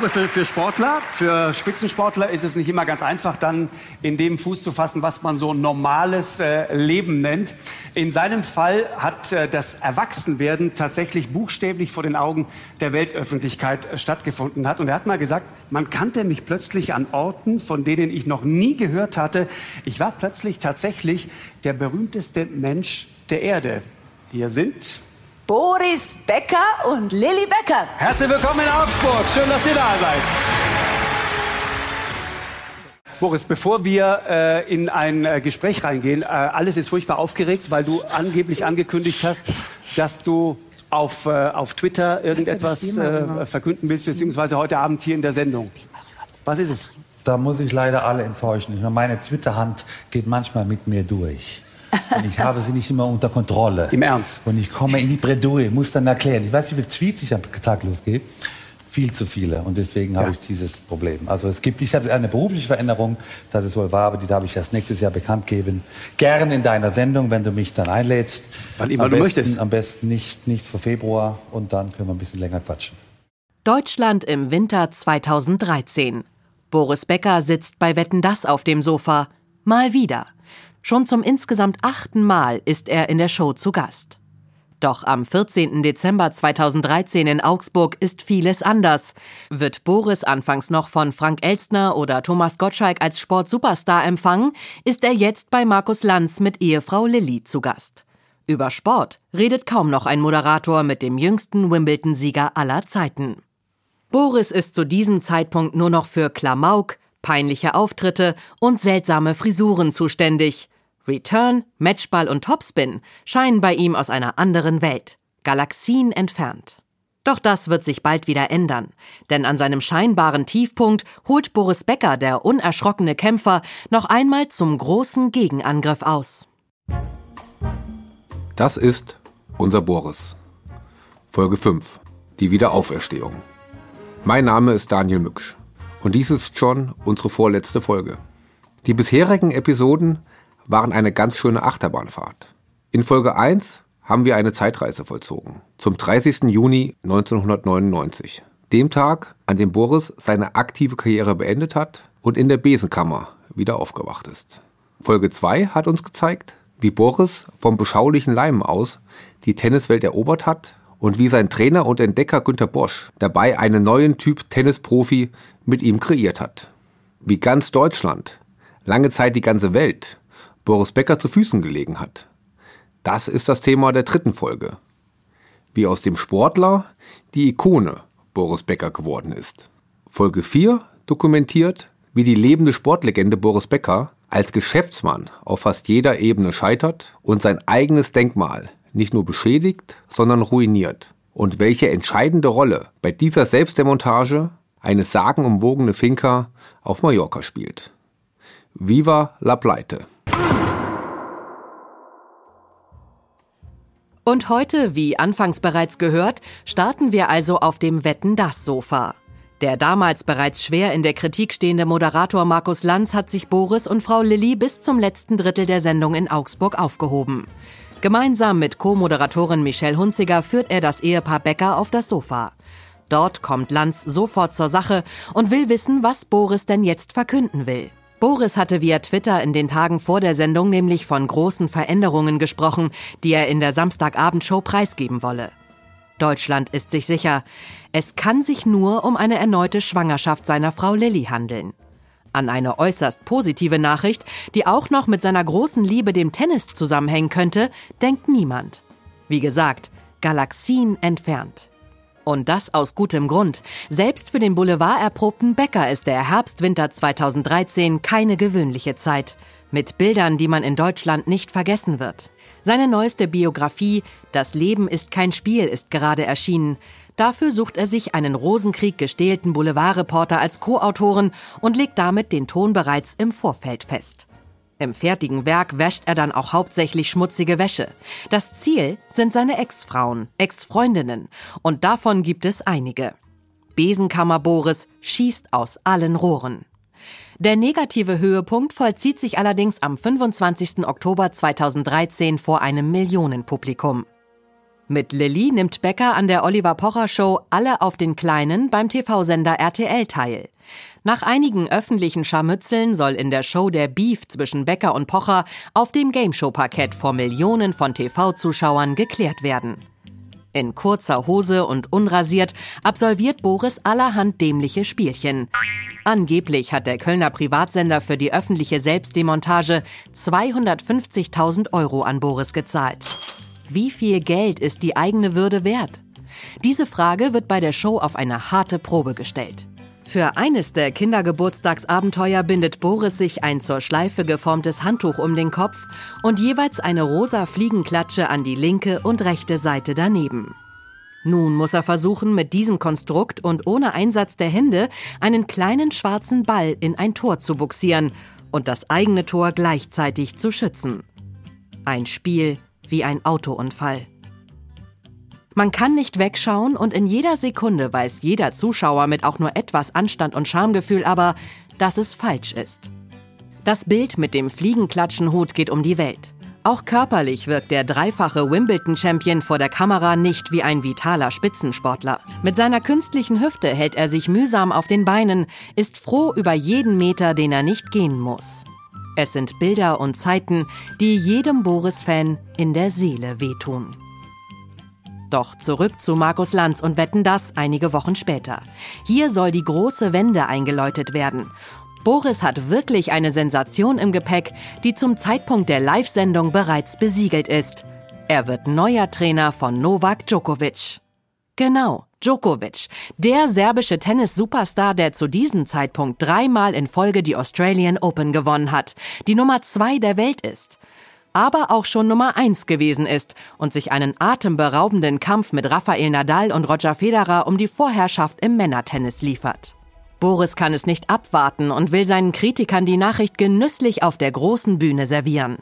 Glaube, für, für Sportler, für Spitzensportler ist es nicht immer ganz einfach, dann in dem Fuß zu fassen, was man so normales äh, Leben nennt. In seinem Fall hat äh, das Erwachsenwerden tatsächlich buchstäblich vor den Augen der Weltöffentlichkeit äh, stattgefunden hat. Und er hat mal gesagt, man kannte mich plötzlich an Orten, von denen ich noch nie gehört hatte. Ich war plötzlich tatsächlich der berühmteste Mensch der Erde. Hier sind Boris Becker und Lilly Becker. Herzlich willkommen in Augsburg. Schön, dass ihr da seid. Boris, bevor wir äh, in ein äh, Gespräch reingehen, äh, alles ist furchtbar aufgeregt, weil du angeblich angekündigt hast, dass du auf, äh, auf Twitter irgendetwas äh, verkünden willst, beziehungsweise heute Abend hier in der Sendung. Was ist es? Da muss ich leider alle enttäuschen. Ich meine, meine Twitter-Hand geht manchmal mit mir durch. Und ich habe sie nicht immer unter Kontrolle. Im Ernst? Und ich komme in die Bredouille, muss dann erklären. Ich weiß, wie viele Tweets ich am Tag losgehe. Viel zu viele. Und deswegen ja. habe ich dieses Problem. Also es gibt, ich habe eine berufliche Veränderung, das ist wohl wahr, aber die darf ich erst nächstes Jahr bekannt geben. Gerne in deiner Sendung, wenn du mich dann einlädst. Wann immer am du besten, möchtest. Am besten nicht, nicht vor Februar und dann können wir ein bisschen länger quatschen. Deutschland im Winter 2013. Boris Becker sitzt bei Wetten Das auf dem Sofa. Mal wieder. Schon zum insgesamt achten Mal ist er in der Show zu Gast. Doch am 14. Dezember 2013 in Augsburg ist vieles anders. Wird Boris anfangs noch von Frank Elstner oder Thomas Gottschalk als Sportsuperstar empfangen, ist er jetzt bei Markus Lanz mit Ehefrau Lilly zu Gast. Über Sport redet kaum noch ein Moderator mit dem jüngsten Wimbledon-Sieger aller Zeiten. Boris ist zu diesem Zeitpunkt nur noch für Klamauk, peinliche Auftritte und seltsame Frisuren zuständig. Return, Matchball und Topspin scheinen bei ihm aus einer anderen Welt, Galaxien entfernt. Doch das wird sich bald wieder ändern, denn an seinem scheinbaren Tiefpunkt holt Boris Becker, der unerschrockene Kämpfer, noch einmal zum großen Gegenangriff aus. Das ist unser Boris. Folge 5. Die Wiederauferstehung. Mein Name ist Daniel Mücksch und dies ist schon unsere vorletzte Folge. Die bisherigen Episoden waren eine ganz schöne Achterbahnfahrt. In Folge 1 haben wir eine Zeitreise vollzogen. Zum 30. Juni 1999. Dem Tag, an dem Boris seine aktive Karriere beendet hat und in der Besenkammer wieder aufgewacht ist. Folge 2 hat uns gezeigt, wie Boris vom beschaulichen Leim aus die Tenniswelt erobert hat und wie sein Trainer und Entdecker Günter Bosch dabei einen neuen Typ Tennisprofi mit ihm kreiert hat. Wie ganz Deutschland, lange Zeit die ganze Welt Boris Becker zu Füßen gelegen hat. Das ist das Thema der dritten Folge. Wie aus dem Sportler die Ikone Boris Becker geworden ist. Folge 4 dokumentiert, wie die lebende Sportlegende Boris Becker als Geschäftsmann auf fast jeder Ebene scheitert und sein eigenes Denkmal nicht nur beschädigt, sondern ruiniert. Und welche entscheidende Rolle bei dieser Selbstdemontage eine sagenumwogene Finca auf Mallorca spielt. Viva la Pleite! Und heute, wie anfangs bereits gehört, starten wir also auf dem Wetten das Sofa. Der damals bereits schwer in der Kritik stehende Moderator Markus Lanz hat sich Boris und Frau Lilly bis zum letzten Drittel der Sendung in Augsburg aufgehoben. Gemeinsam mit Co-Moderatorin Michelle Hunziger führt er das Ehepaar Becker auf das Sofa. Dort kommt Lanz sofort zur Sache und will wissen, was Boris denn jetzt verkünden will. Boris hatte via Twitter in den Tagen vor der Sendung nämlich von großen Veränderungen gesprochen, die er in der Samstagabendshow preisgeben wolle. Deutschland ist sich sicher, es kann sich nur um eine erneute Schwangerschaft seiner Frau Lilly handeln. An eine äußerst positive Nachricht, die auch noch mit seiner großen Liebe dem Tennis zusammenhängen könnte, denkt niemand. Wie gesagt, Galaxien entfernt. Und das aus gutem Grund. Selbst für den Boulevard erprobten Bäcker ist der Herbst-Winter 2013 keine gewöhnliche Zeit. Mit Bildern, die man in Deutschland nicht vergessen wird. Seine neueste Biografie Das Leben ist kein Spiel ist gerade erschienen. Dafür sucht er sich einen Rosenkrieg gestählten Boulevardreporter als Co-Autoren und legt damit den Ton bereits im Vorfeld fest. Im fertigen Werk wäscht er dann auch hauptsächlich schmutzige Wäsche. Das Ziel sind seine Ex-Frauen, Ex-Freundinnen. Und davon gibt es einige. Besenkammer Boris schießt aus allen Rohren. Der negative Höhepunkt vollzieht sich allerdings am 25. Oktober 2013 vor einem Millionenpublikum. Mit Lilly nimmt Becker an der Oliver Pocher Show Alle auf den Kleinen beim TV-Sender RTL teil. Nach einigen öffentlichen Scharmützeln soll in der Show der Beef zwischen Becker und Pocher auf dem Gameshow-Parkett vor Millionen von TV-Zuschauern geklärt werden. In kurzer Hose und unrasiert absolviert Boris allerhand dämliche Spielchen. Angeblich hat der Kölner Privatsender für die öffentliche Selbstdemontage 250.000 Euro an Boris gezahlt. Wie viel Geld ist die eigene Würde wert? Diese Frage wird bei der Show auf eine harte Probe gestellt. Für eines der Kindergeburtstagsabenteuer bindet Boris sich ein zur Schleife geformtes Handtuch um den Kopf und jeweils eine rosa Fliegenklatsche an die linke und rechte Seite daneben. Nun muss er versuchen, mit diesem Konstrukt und ohne Einsatz der Hände einen kleinen schwarzen Ball in ein Tor zu buxieren und das eigene Tor gleichzeitig zu schützen. Ein Spiel wie ein Autounfall. Man kann nicht wegschauen und in jeder Sekunde weiß jeder Zuschauer mit auch nur etwas Anstand und Schamgefühl aber, dass es falsch ist. Das Bild mit dem Fliegenklatschenhut geht um die Welt. Auch körperlich wirkt der dreifache Wimbledon-Champion vor der Kamera nicht wie ein vitaler Spitzensportler. Mit seiner künstlichen Hüfte hält er sich mühsam auf den Beinen, ist froh über jeden Meter, den er nicht gehen muss. Es sind Bilder und Zeiten, die jedem Boris-Fan in der Seele wehtun. Doch zurück zu Markus Lanz und wetten das einige Wochen später. Hier soll die große Wende eingeläutet werden. Boris hat wirklich eine Sensation im Gepäck, die zum Zeitpunkt der Live-Sendung bereits besiegelt ist. Er wird neuer Trainer von Novak Djokovic. Genau, Djokovic, der serbische Tennis-Superstar, der zu diesem Zeitpunkt dreimal in Folge die Australian Open gewonnen hat, die Nummer zwei der Welt ist aber auch schon Nummer eins gewesen ist und sich einen atemberaubenden Kampf mit Rafael Nadal und Roger Federer um die Vorherrschaft im Männertennis liefert. Boris kann es nicht abwarten und will seinen Kritikern die Nachricht genüsslich auf der großen Bühne servieren.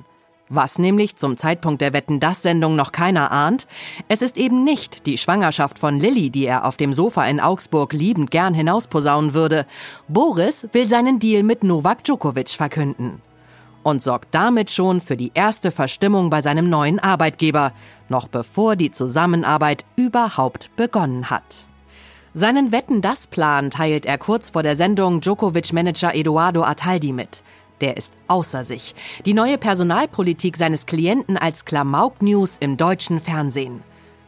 Was nämlich zum Zeitpunkt der Wetten das Sendung noch keiner ahnt, es ist eben nicht die Schwangerschaft von Lilly, die er auf dem Sofa in Augsburg liebend gern hinausposaunen würde. Boris will seinen Deal mit Novak Djokovic verkünden und sorgt damit schon für die erste Verstimmung bei seinem neuen Arbeitgeber, noch bevor die Zusammenarbeit überhaupt begonnen hat. Seinen Wetten-das-Plan teilt er kurz vor der Sendung Djokovic-Manager Eduardo Ataldi mit. Der ist außer sich. Die neue Personalpolitik seines Klienten als Klamauk-News im deutschen Fernsehen.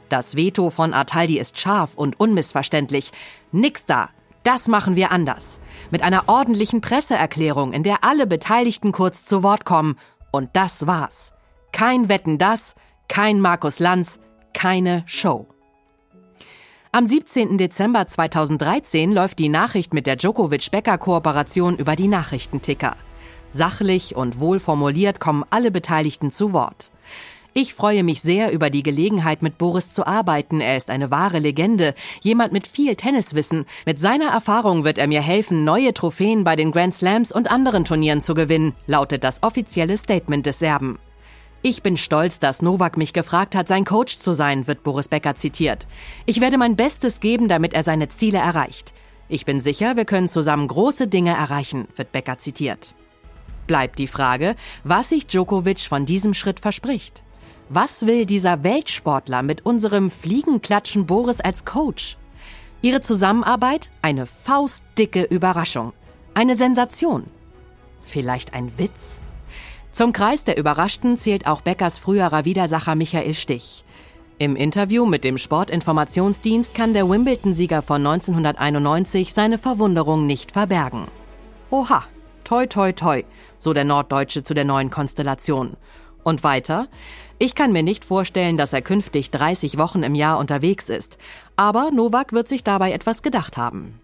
Das Veto von Ataldi ist scharf und unmissverständlich. Nix da, das machen wir anders. Mit einer ordentlichen Presseerklärung, in der alle Beteiligten kurz zu Wort kommen. Und das war's. Kein Wetten das, kein Markus Lanz, keine Show. Am 17. Dezember 2013 läuft die Nachricht mit der Djokovic-Becker-Kooperation über die Nachrichtenticker. Sachlich und wohlformuliert kommen alle Beteiligten zu Wort. Ich freue mich sehr über die Gelegenheit, mit Boris zu arbeiten. Er ist eine wahre Legende, jemand mit viel Tenniswissen. Mit seiner Erfahrung wird er mir helfen, neue Trophäen bei den Grand Slams und anderen Turnieren zu gewinnen, lautet das offizielle Statement des Serben. Ich bin stolz, dass Novak mich gefragt hat, sein Coach zu sein, wird Boris Becker zitiert. Ich werde mein Bestes geben, damit er seine Ziele erreicht. Ich bin sicher, wir können zusammen große Dinge erreichen, wird Becker zitiert. Bleibt die Frage, was sich Djokovic von diesem Schritt verspricht. Was will dieser Weltsportler mit unserem Fliegenklatschen Boris als Coach? Ihre Zusammenarbeit? Eine faustdicke Überraschung. Eine Sensation. Vielleicht ein Witz? Zum Kreis der Überraschten zählt auch Beckers früherer Widersacher Michael Stich. Im Interview mit dem Sportinformationsdienst kann der Wimbledon-Sieger von 1991 seine Verwunderung nicht verbergen. Oha, toi toi toi, so der Norddeutsche zu der neuen Konstellation. Und weiter, ich kann mir nicht vorstellen, dass er künftig 30 Wochen im Jahr unterwegs ist, aber Novak wird sich dabei etwas gedacht haben.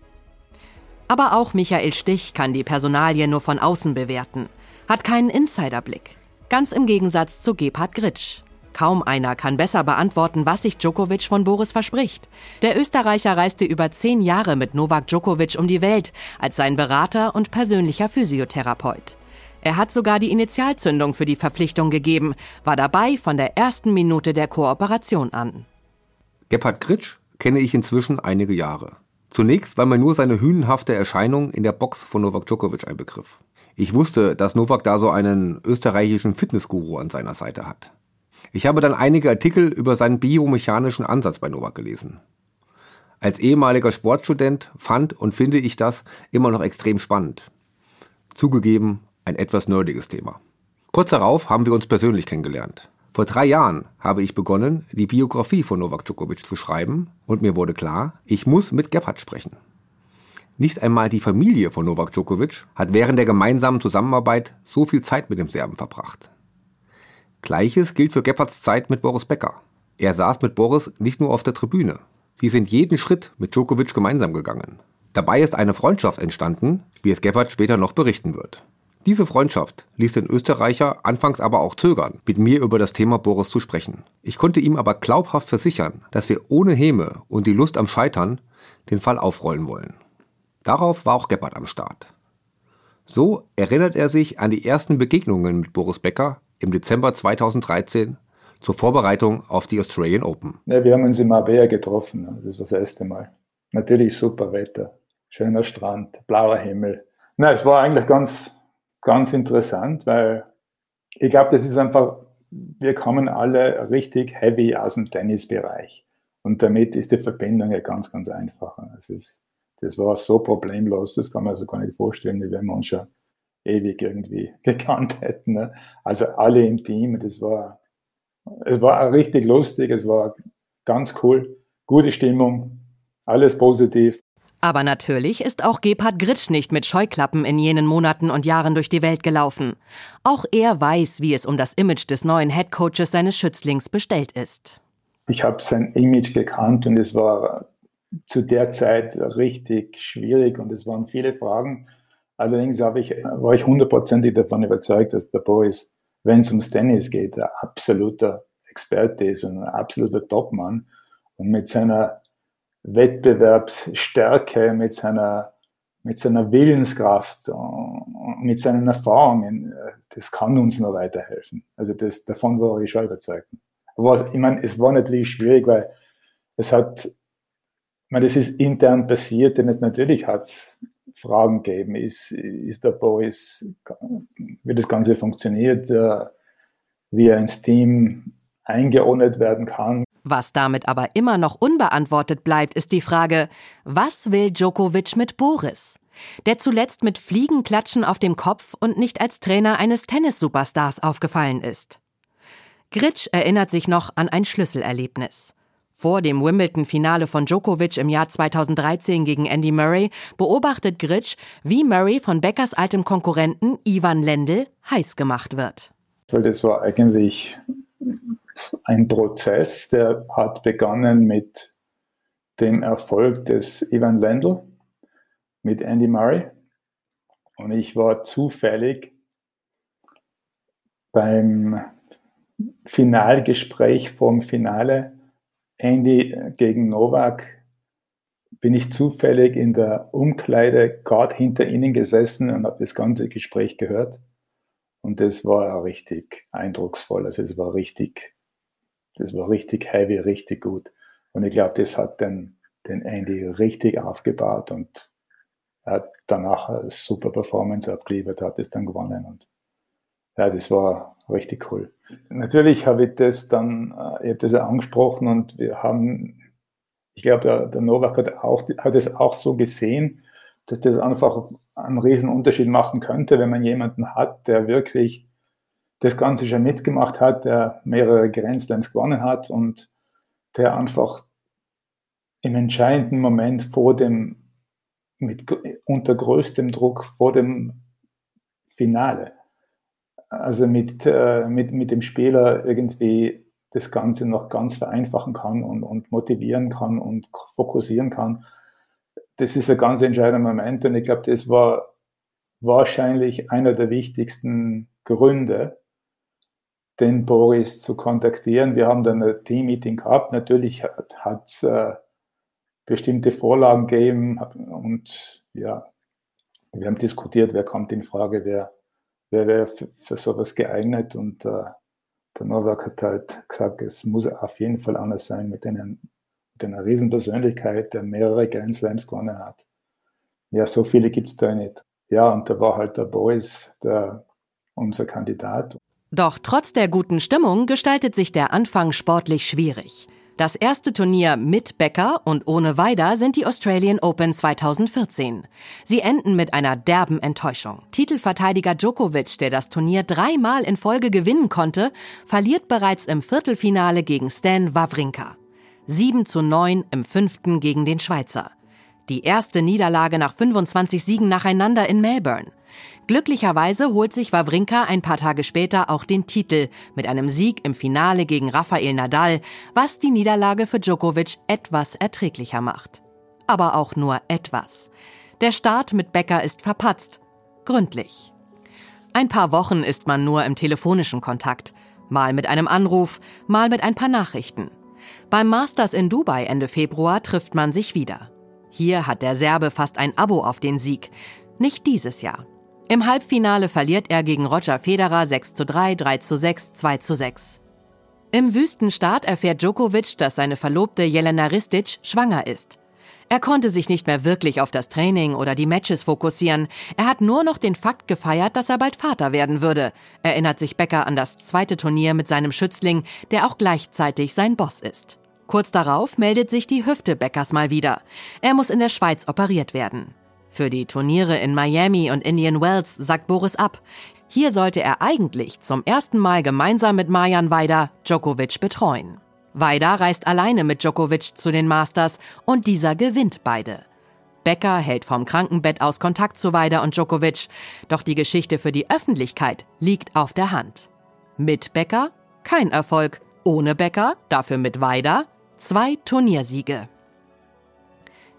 Aber auch Michael Stich kann die Personalie nur von außen bewerten, hat keinen Insiderblick. Ganz im Gegensatz zu Gebhard Gritsch. Kaum einer kann besser beantworten, was sich Djokovic von Boris verspricht. Der Österreicher reiste über zehn Jahre mit Novak Djokovic um die Welt als sein Berater und persönlicher Physiotherapeut. Er hat sogar die Initialzündung für die Verpflichtung gegeben, war dabei von der ersten Minute der Kooperation an. Gebhard Gritsch kenne ich inzwischen einige Jahre. Zunächst war mir nur seine hünenhafte Erscheinung in der Box von Novak Djokovic ein Begriff. Ich wusste, dass Novak da so einen österreichischen Fitnessguru an seiner Seite hat. Ich habe dann einige Artikel über seinen biomechanischen Ansatz bei Novak gelesen. Als ehemaliger Sportstudent fand und finde ich das immer noch extrem spannend. Zugegeben, ein etwas nerdiges Thema. Kurz darauf haben wir uns persönlich kennengelernt. Vor drei Jahren habe ich begonnen, die Biografie von Novak Djokovic zu schreiben und mir wurde klar, ich muss mit Gebhardt sprechen. Nicht einmal die Familie von Novak Djokovic hat während der gemeinsamen Zusammenarbeit so viel Zeit mit dem Serben verbracht. Gleiches gilt für Gebhardts Zeit mit Boris Becker. Er saß mit Boris nicht nur auf der Tribüne. Sie sind jeden Schritt mit Djokovic gemeinsam gegangen. Dabei ist eine Freundschaft entstanden, wie es Gebhardt später noch berichten wird. Diese Freundschaft ließ den Österreicher anfangs aber auch zögern, mit mir über das Thema Boris zu sprechen. Ich konnte ihm aber glaubhaft versichern, dass wir ohne Häme und die Lust am Scheitern den Fall aufrollen wollen. Darauf war auch Gebhardt am Start. So erinnert er sich an die ersten Begegnungen mit Boris Becker im Dezember 2013 zur Vorbereitung auf die Australian Open. Ja, wir haben uns im Marbella getroffen, das war das erste Mal. Natürlich super Wetter, schöner Strand, blauer Himmel. Na, es war eigentlich ganz, ganz interessant, weil ich glaube, das ist einfach, wir kommen alle richtig heavy aus dem Tennisbereich. Und damit ist die Verbindung ja ganz, ganz einfach. Das, ist, das war so problemlos, das kann man sich gar nicht vorstellen, wie wenn wir uns schon ewig irgendwie gekannt hätten. Ne? Also alle im Team, das war, es war richtig lustig, es war ganz cool, gute Stimmung, alles positiv. Aber natürlich ist auch Gebhard Gritsch nicht mit Scheuklappen in jenen Monaten und Jahren durch die Welt gelaufen. Auch er weiß, wie es um das Image des neuen Headcoaches seines Schützlings bestellt ist. Ich habe sein Image gekannt und es war zu der Zeit richtig schwierig und es waren viele Fragen. Allerdings ich, war ich hundertprozentig davon überzeugt, dass der Boris, wenn es ums Tennis geht, ein absoluter Experte ist und ein absoluter Topmann. Und mit seiner Wettbewerbsstärke, mit seiner, mit seiner Willenskraft mit seinen Erfahrungen, das kann uns noch weiterhelfen. Also das, davon war ich schon überzeugt. Aber ich meine, es war natürlich schwierig, weil es hat, ich meine, das ist intern passiert, denn es natürlich hat Fragen gegeben. Ist, ist der Boris, wie das Ganze funktioniert, äh, wie er ins Team eingeordnet werden kann. Was damit aber immer noch unbeantwortet bleibt, ist die Frage, was will Djokovic mit Boris? Der zuletzt mit Fliegenklatschen auf dem Kopf und nicht als Trainer eines Tennissuperstars aufgefallen ist. Gritsch erinnert sich noch an ein Schlüsselerlebnis. Vor dem Wimbledon-Finale von Djokovic im Jahr 2013 gegen Andy Murray beobachtet Gritsch, wie Murray von Beckers altem Konkurrenten Ivan Lendl heiß gemacht wird. Das war eigentlich ein Prozess, der hat begonnen mit dem Erfolg des Ivan Lendl mit Andy Murray. Und ich war zufällig beim Finalgespräch vom Finale Andy gegen Novak bin ich zufällig in der Umkleide gerade hinter ihnen gesessen und habe das ganze Gespräch gehört. Und das war richtig eindrucksvoll. Also es war richtig das war richtig heavy, richtig gut. Und ich glaube, das hat den, den Andy richtig aufgebaut und er hat danach eine super Performance abgeliefert, hat es dann gewonnen und ja, das war richtig cool. Natürlich habe ich das dann, äh, ich habe das angesprochen und wir haben, ich glaube, der, der Novak hat, auch, hat es auch so gesehen, dass das einfach einen riesen Unterschied machen könnte, wenn man jemanden hat, der wirklich das Ganze schon mitgemacht hat, der mehrere Grand gewonnen hat und der einfach im entscheidenden Moment vor dem, mit, unter größtem Druck vor dem Finale, also mit, äh, mit, mit dem Spieler irgendwie das Ganze noch ganz vereinfachen kann und, und motivieren kann und fokussieren kann. Das ist ein ganz entscheidender Moment und ich glaube, das war wahrscheinlich einer der wichtigsten Gründe, den Boris zu kontaktieren. Wir haben dann ein Team-Meeting gehabt. Natürlich hat es äh, bestimmte Vorlagen gegeben und ja, wir haben diskutiert, wer kommt in Frage, wer, wer wäre für, sowas geeignet und äh, der Novak hat halt gesagt, es muss auf jeden Fall anders sein mit, einen, mit einer Riesenpersönlichkeit, der mehrere Grand Slams gewonnen hat. Ja, so viele gibt es da nicht. Ja, und da war halt der Boris, der, unser Kandidat. Doch trotz der guten Stimmung gestaltet sich der Anfang sportlich schwierig. Das erste Turnier mit Becker und ohne Weider sind die Australian Open 2014. Sie enden mit einer derben Enttäuschung. Titelverteidiger Djokovic, der das Turnier dreimal in Folge gewinnen konnte, verliert bereits im Viertelfinale gegen Stan Wawrinka. 7 zu 9 im fünften gegen den Schweizer. Die erste Niederlage nach 25 Siegen nacheinander in Melbourne. Glücklicherweise holt sich Wawrinka ein paar Tage später auch den Titel mit einem Sieg im Finale gegen Rafael Nadal, was die Niederlage für Djokovic etwas erträglicher macht. Aber auch nur etwas. Der Start mit Becker ist verpatzt. Gründlich. Ein paar Wochen ist man nur im telefonischen Kontakt. Mal mit einem Anruf, mal mit ein paar Nachrichten. Beim Masters in Dubai Ende Februar trifft man sich wieder. Hier hat der Serbe fast ein Abo auf den Sieg. Nicht dieses Jahr. Im Halbfinale verliert er gegen Roger Federer 6 zu 3, 3 zu 6, 2 zu 6. Im Wüstenstart erfährt Djokovic, dass seine Verlobte Jelena Ristic schwanger ist. Er konnte sich nicht mehr wirklich auf das Training oder die Matches fokussieren. Er hat nur noch den Fakt gefeiert, dass er bald Vater werden würde, erinnert sich Becker an das zweite Turnier mit seinem Schützling, der auch gleichzeitig sein Boss ist. Kurz darauf meldet sich die Hüfte Beckers mal wieder. Er muss in der Schweiz operiert werden. Für die Turniere in Miami und Indian Wells sagt Boris ab. Hier sollte er eigentlich zum ersten Mal gemeinsam mit Marjan Weider Djokovic betreuen. Weider reist alleine mit Djokovic zu den Masters und dieser gewinnt beide. Becker hält vom Krankenbett aus Kontakt zu Weider und Djokovic, doch die Geschichte für die Öffentlichkeit liegt auf der Hand. Mit Becker kein Erfolg, ohne Becker, dafür mit Weider zwei Turniersiege.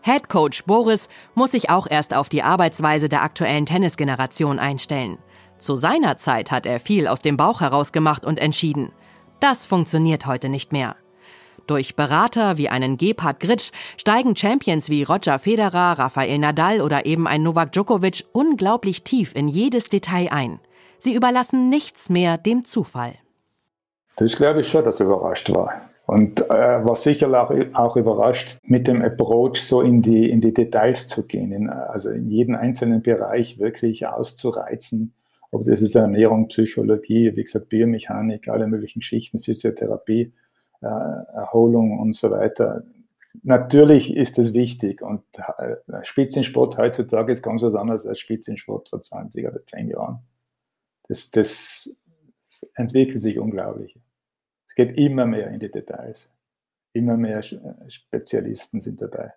Head Coach Boris muss sich auch erst auf die Arbeitsweise der aktuellen Tennisgeneration einstellen. Zu seiner Zeit hat er viel aus dem Bauch heraus gemacht und entschieden. Das funktioniert heute nicht mehr. Durch Berater wie einen Gebhard Gritsch steigen Champions wie Roger Federer, Rafael Nadal oder eben ein Novak Djokovic unglaublich tief in jedes Detail ein. Sie überlassen nichts mehr dem Zufall. Das glaube ich schon, dass er überrascht war. Und äh, war sicher auch, auch, überrascht, mit dem Approach so in die, in die Details zu gehen, in, also in jeden einzelnen Bereich wirklich auszureizen. Ob das ist Ernährung, Psychologie, wie gesagt, Biomechanik, alle möglichen Schichten, Physiotherapie, äh, Erholung und so weiter. Natürlich ist das wichtig und äh, Spitzensport heutzutage ist ganz was anderes als Spitzensport vor 20 oder 10 Jahren. Das, das entwickelt sich unglaublich geht immer mehr in die Details. Immer mehr Spezialisten sind dabei.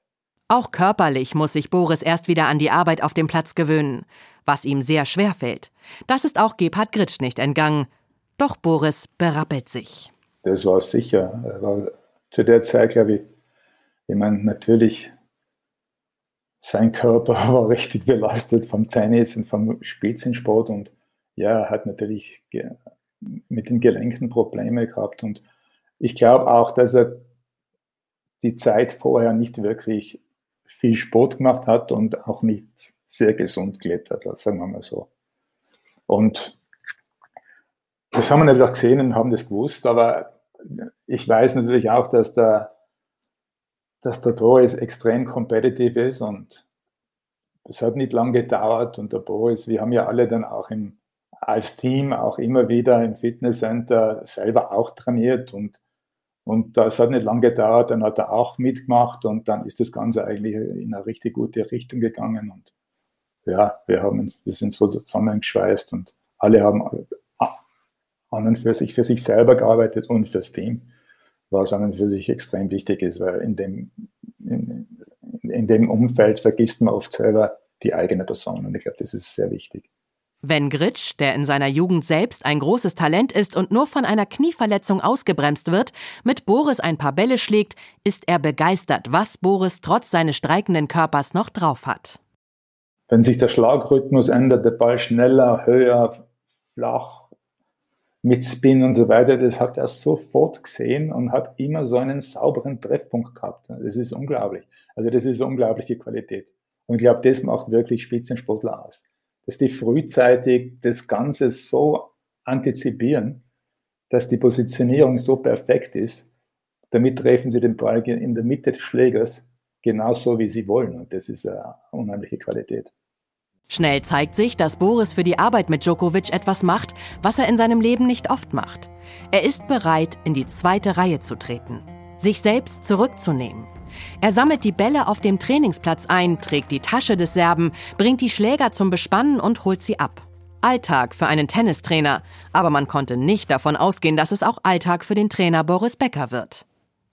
Auch körperlich muss sich Boris erst wieder an die Arbeit auf dem Platz gewöhnen, was ihm sehr schwer fällt. Das ist auch Gebhard Gritsch nicht entgangen. Doch Boris berappelt sich. Das war sicher. War zu der Zeit, glaube ich, ich meine, natürlich, sein Körper war richtig belastet vom Tennis und vom Spitzensport und ja, er hat natürlich mit den Gelenken Probleme gehabt. Und ich glaube auch, dass er die Zeit vorher nicht wirklich viel Sport gemacht hat und auch nicht sehr gesund gelebt hat, sagen wir mal so. Und das haben wir natürlich gesehen und haben das gewusst, aber ich weiß natürlich auch, dass der, dass der Boris extrem competitive ist und es hat nicht lange gedauert und der Boris, wir haben ja alle dann auch im als Team auch immer wieder im Fitnesscenter selber auch trainiert und, und das hat nicht lange gedauert, dann hat er auch mitgemacht und dann ist das Ganze eigentlich in eine richtig gute Richtung gegangen und ja, wir haben, wir sind so zusammengeschweißt und alle haben an und für sich, für sich selber gearbeitet und fürs Team, was an und für sich extrem wichtig ist, weil in dem, in, in dem Umfeld vergisst man oft selber die eigene Person und ich glaube, das ist sehr wichtig. Wenn Gritsch, der in seiner Jugend selbst ein großes Talent ist und nur von einer Knieverletzung ausgebremst wird, mit Boris ein paar Bälle schlägt, ist er begeistert, was Boris trotz seines streikenden Körpers noch drauf hat. Wenn sich der Schlagrhythmus ändert, der Ball schneller, höher, flach, mit Spin und so weiter, das hat er sofort gesehen und hat immer so einen sauberen Treffpunkt gehabt. Das ist unglaublich. Also das ist unglaubliche Qualität. Und ich glaube, das macht wirklich Spitzensportler aus dass die frühzeitig das Ganze so antizipieren, dass die Positionierung so perfekt ist, damit treffen sie den Ball in der Mitte des Schlägers genauso, wie sie wollen. Und das ist eine unheimliche Qualität. Schnell zeigt sich, dass Boris für die Arbeit mit Djokovic etwas macht, was er in seinem Leben nicht oft macht. Er ist bereit, in die zweite Reihe zu treten, sich selbst zurückzunehmen. Er sammelt die Bälle auf dem Trainingsplatz ein, trägt die Tasche des Serben, bringt die Schläger zum Bespannen und holt sie ab. Alltag für einen Tennistrainer, aber man konnte nicht davon ausgehen, dass es auch Alltag für den Trainer Boris Becker wird.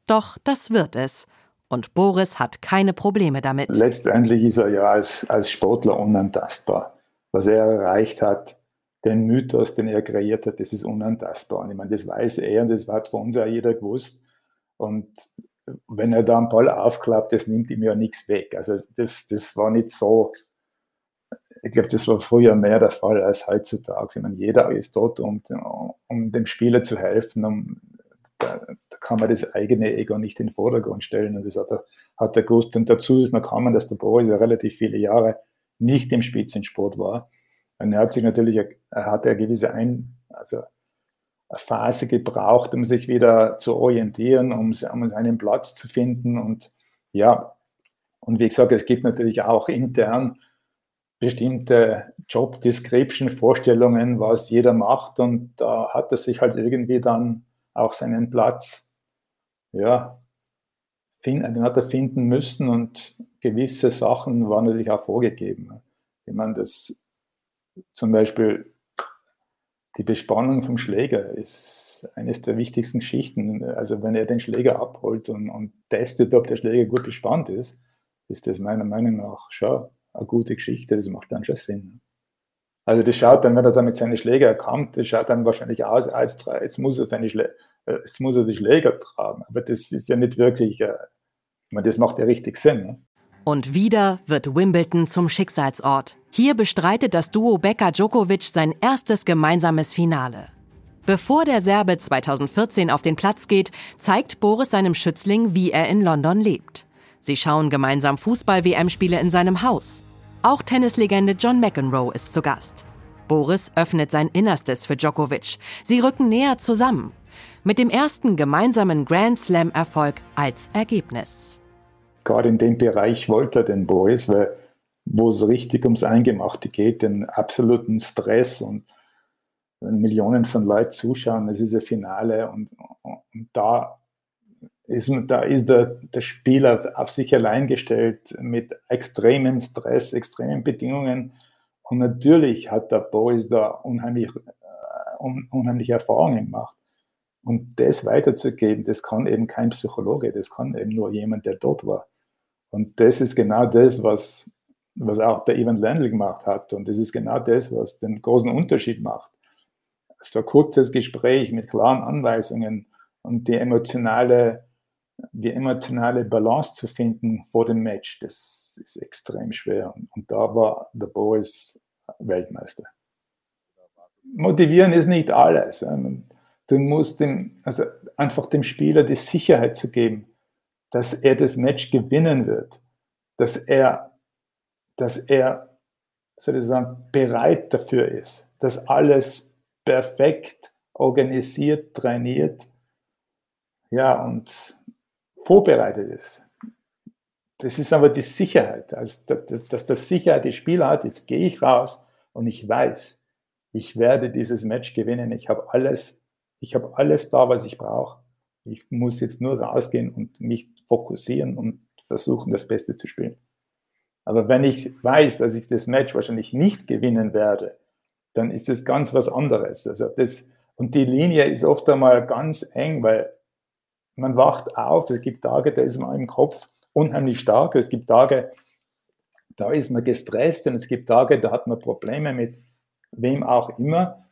Doch das wird es. Und Boris hat keine Probleme damit. Letztendlich ist er ja als, als Sportler unantastbar. Was er erreicht hat, den Mythos, den er kreiert hat, das ist unantastbar. Und ich meine, das weiß er und das hat von uns ja jeder gewusst. Und wenn er da einen Ball aufklappt, das nimmt ihm ja nichts weg. Also das, das war nicht so, ich glaube, das war früher mehr der Fall als heutzutage. Ich meine, jeder ist dort, um, um dem Spieler zu helfen, um da, da, kann man das eigene Ego nicht in den Vordergrund stellen. Und das hat er, hat er gewusst. Und dazu ist noch gekommen, dass der Boris ja relativ viele Jahre nicht im Spitzensport war. Und er hat sich natürlich, er hat eine gewisse Ein, also Phase gebraucht, um sich wieder zu orientieren, um, um seinen Platz zu finden. Und ja, und wie gesagt, es gibt natürlich auch intern bestimmte Job Description Vorstellungen, was jeder macht. Und da hat er sich halt irgendwie dann auch seinen Platz, ja, find, den hat er finden müssen und gewisse Sachen waren natürlich auch vorgegeben. Ich meine, das zum Beispiel die Bespannung vom Schläger ist eines der wichtigsten Schichten. Also wenn er den Schläger abholt und, und testet, ob der Schläger gut bespannt ist, ist das meiner Meinung nach schon eine gute Geschichte. Das macht dann schon Sinn. Also das schaut dann, wenn er damit seine Schläger kommt, das schaut dann wahrscheinlich aus, als jetzt muss er seine Schlä äh, jetzt muss er die Schläger tragen. Aber das ist ja nicht wirklich, äh, ich meine, das macht ja richtig Sinn. Ne? Und wieder wird Wimbledon zum Schicksalsort. Hier bestreitet das Duo Becker-Djokovic sein erstes gemeinsames Finale. Bevor der Serbe 2014 auf den Platz geht, zeigt Boris seinem Schützling, wie er in London lebt. Sie schauen gemeinsam Fußball-WM-Spiele in seinem Haus. Auch Tennislegende John McEnroe ist zu Gast. Boris öffnet sein Innerstes für Djokovic. Sie rücken näher zusammen. Mit dem ersten gemeinsamen Grand Slam-Erfolg als Ergebnis. Gerade in dem Bereich wollte er den Boris, weil wo es richtig ums Eingemachte geht, den absoluten Stress und Millionen von Leuten zuschauen, es ist ein Finale und, und da ist, da ist der, der Spieler auf sich allein gestellt mit extremem Stress, extremen Bedingungen. Und natürlich hat der Boris da unheimlich, äh, unheimliche Erfahrungen gemacht. Und das weiterzugeben, das kann eben kein Psychologe, das kann eben nur jemand, der dort war. Und das ist genau das, was, was auch der Ivan Lendl gemacht hat. Und das ist genau das, was den großen Unterschied macht. So ein kurzes Gespräch mit klaren Anweisungen und die emotionale die emotionale Balance zu finden vor dem Match, das ist extrem schwer. Und da war der Boris Weltmeister. Motivieren ist nicht alles. Du musst dem, also einfach dem Spieler die Sicherheit zu geben, dass er das Match gewinnen wird, dass er, dass er sozusagen bereit dafür ist, dass alles perfekt organisiert, trainiert. Ja, und vorbereitet ist. Das ist aber die Sicherheit, also dass, dass das Sicherheit die Spieler hat, jetzt gehe ich raus und ich weiß, ich werde dieses Match gewinnen. Ich habe alles, ich habe alles da, was ich brauche. Ich muss jetzt nur rausgehen und mich fokussieren und versuchen, das Beste zu spielen. Aber wenn ich weiß, dass ich das Match wahrscheinlich nicht gewinnen werde, dann ist es ganz was anderes. Also das, und die Linie ist oft einmal ganz eng, weil man wacht auf, es gibt Tage, da ist man im Kopf unheimlich stark, es gibt Tage, da ist man gestresst und es gibt Tage, da hat man Probleme mit wem auch immer.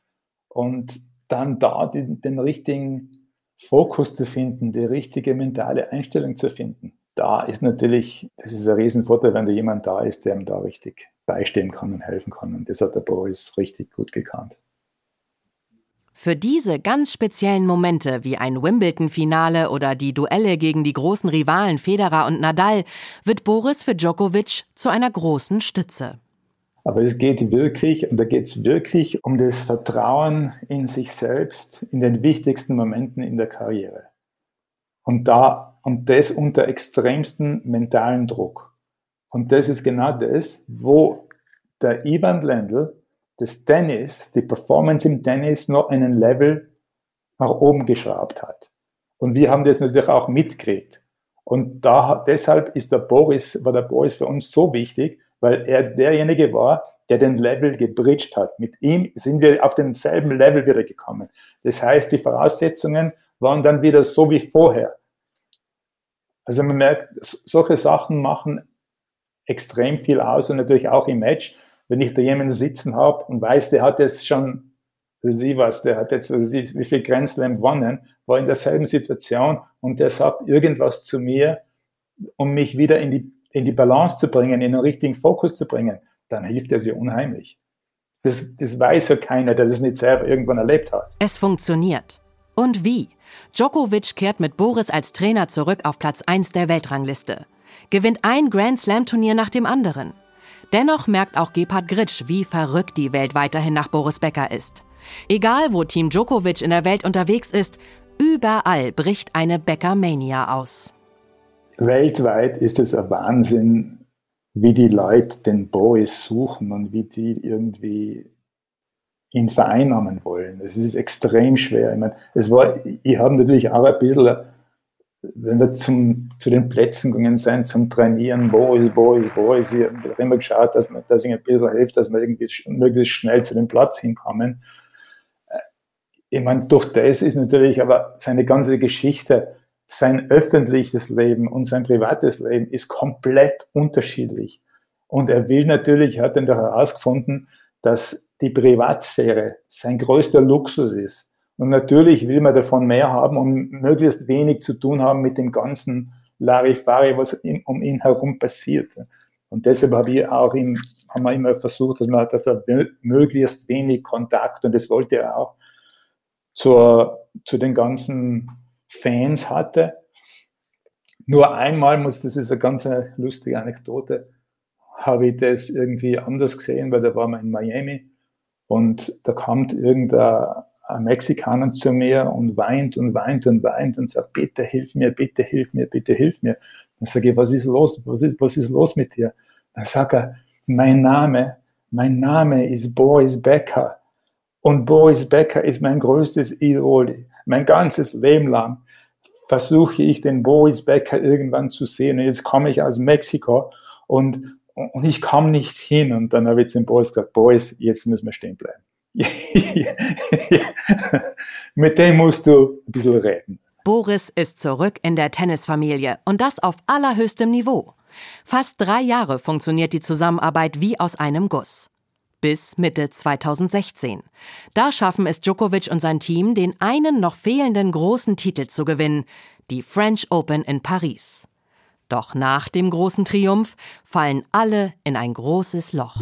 Und dann da den, den richtigen Fokus zu finden, die richtige mentale Einstellung zu finden, da ist natürlich, das ist ein Riesenvorteil, wenn da jemand da ist, der ihm da richtig beistehen kann und helfen kann. Und das hat der Boris richtig gut gekannt. Für diese ganz speziellen Momente wie ein Wimbledon-Finale oder die Duelle gegen die großen Rivalen Federer und Nadal wird Boris für Djokovic zu einer großen Stütze. Aber es geht wirklich, und da geht es wirklich um das Vertrauen in sich selbst in den wichtigsten Momenten in der Karriere. Und da, und das unter extremsten mentalen Druck. Und das ist genau das, wo der Ivan Lendl das Tennis, die Performance im Tennis noch einen Level nach oben geschraubt hat. Und wir haben das natürlich auch mitgekriegt. Und da, deshalb ist der Boris, war der Boris für uns so wichtig, weil er derjenige war, der den Level gebridged hat. Mit ihm sind wir auf denselben Level wieder gekommen. Das heißt, die Voraussetzungen waren dann wieder so wie vorher. Also man merkt, solche Sachen machen extrem viel aus und natürlich auch im Match. Wenn ich da jemanden sitzen habe und weiß, der hat jetzt schon, sie was, der hat jetzt, also sie, wie viel Grand Slam gewonnen, war in derselben Situation und der sagt irgendwas zu mir, um mich wieder in die, in die Balance zu bringen, in den richtigen Fokus zu bringen, dann hilft er sie unheimlich. Das, das weiß ja keiner, der das nicht selber irgendwann erlebt hat. Es funktioniert. Und wie? Djokovic kehrt mit Boris als Trainer zurück auf Platz 1 der Weltrangliste. Gewinnt ein Grand Slam Turnier nach dem anderen. Dennoch merkt auch Gebhard Gritsch, wie verrückt die Welt weiterhin nach Boris Becker ist. Egal, wo Team Djokovic in der Welt unterwegs ist, überall bricht eine Becker-Mania aus. Weltweit ist es ein Wahnsinn, wie die Leute den Boris suchen und wie die irgendwie ihn vereinnahmen wollen. Es ist extrem schwer. Ich meine, es war, ich habe natürlich auch ein bisschen, wenn wir zum, zu den Plätzen gegangen sind, zum Trainieren, ist, wo ist, ich habe immer geschaut, dass, man, dass ich ein bisschen hilft, dass wir irgendwie möglichst schnell zu dem Platz hinkommen. Ich meine, durch das ist natürlich aber seine ganze Geschichte, sein öffentliches Leben und sein privates Leben ist komplett unterschiedlich. Und er will natürlich, hat dann herausgefunden, dass die Privatsphäre sein größter Luxus ist. Und natürlich will man davon mehr haben und möglichst wenig zu tun haben mit dem ganzen Larifari, was um ihn herum passiert. Und deshalb habe ich auch ihm, haben wir immer versucht, dass, man, dass er möglichst wenig Kontakt, und das wollte er auch, zur, zu den ganzen Fans hatte. Nur einmal muss, das ist eine ganz lustige Anekdote, habe ich das irgendwie anders gesehen, weil da war man in Miami und da kommt irgendein Mexikaner zu mir und weint und weint und weint und sagt, bitte hilf mir, bitte hilf mir, bitte hilf mir. Dann sage ich, was ist los? Was ist, was ist los mit dir? Dann sagt er, mein Name, mein Name ist Boris Becker. Und Boris Becker ist mein größtes Idol. Mein ganzes Leben lang versuche ich den Boris Becker irgendwann zu sehen. Und jetzt komme ich aus Mexiko und, und ich komme nicht hin. Und dann habe ich zum Boris gesagt, Boris, jetzt müssen wir stehen bleiben. Mit dem musst du ein bisschen reden. Boris ist zurück in der Tennisfamilie und das auf allerhöchstem Niveau. Fast drei Jahre funktioniert die Zusammenarbeit wie aus einem Guss. Bis Mitte 2016. Da schaffen es Djokovic und sein Team, den einen noch fehlenden großen Titel zu gewinnen, die French Open in Paris. Doch nach dem großen Triumph fallen alle in ein großes Loch.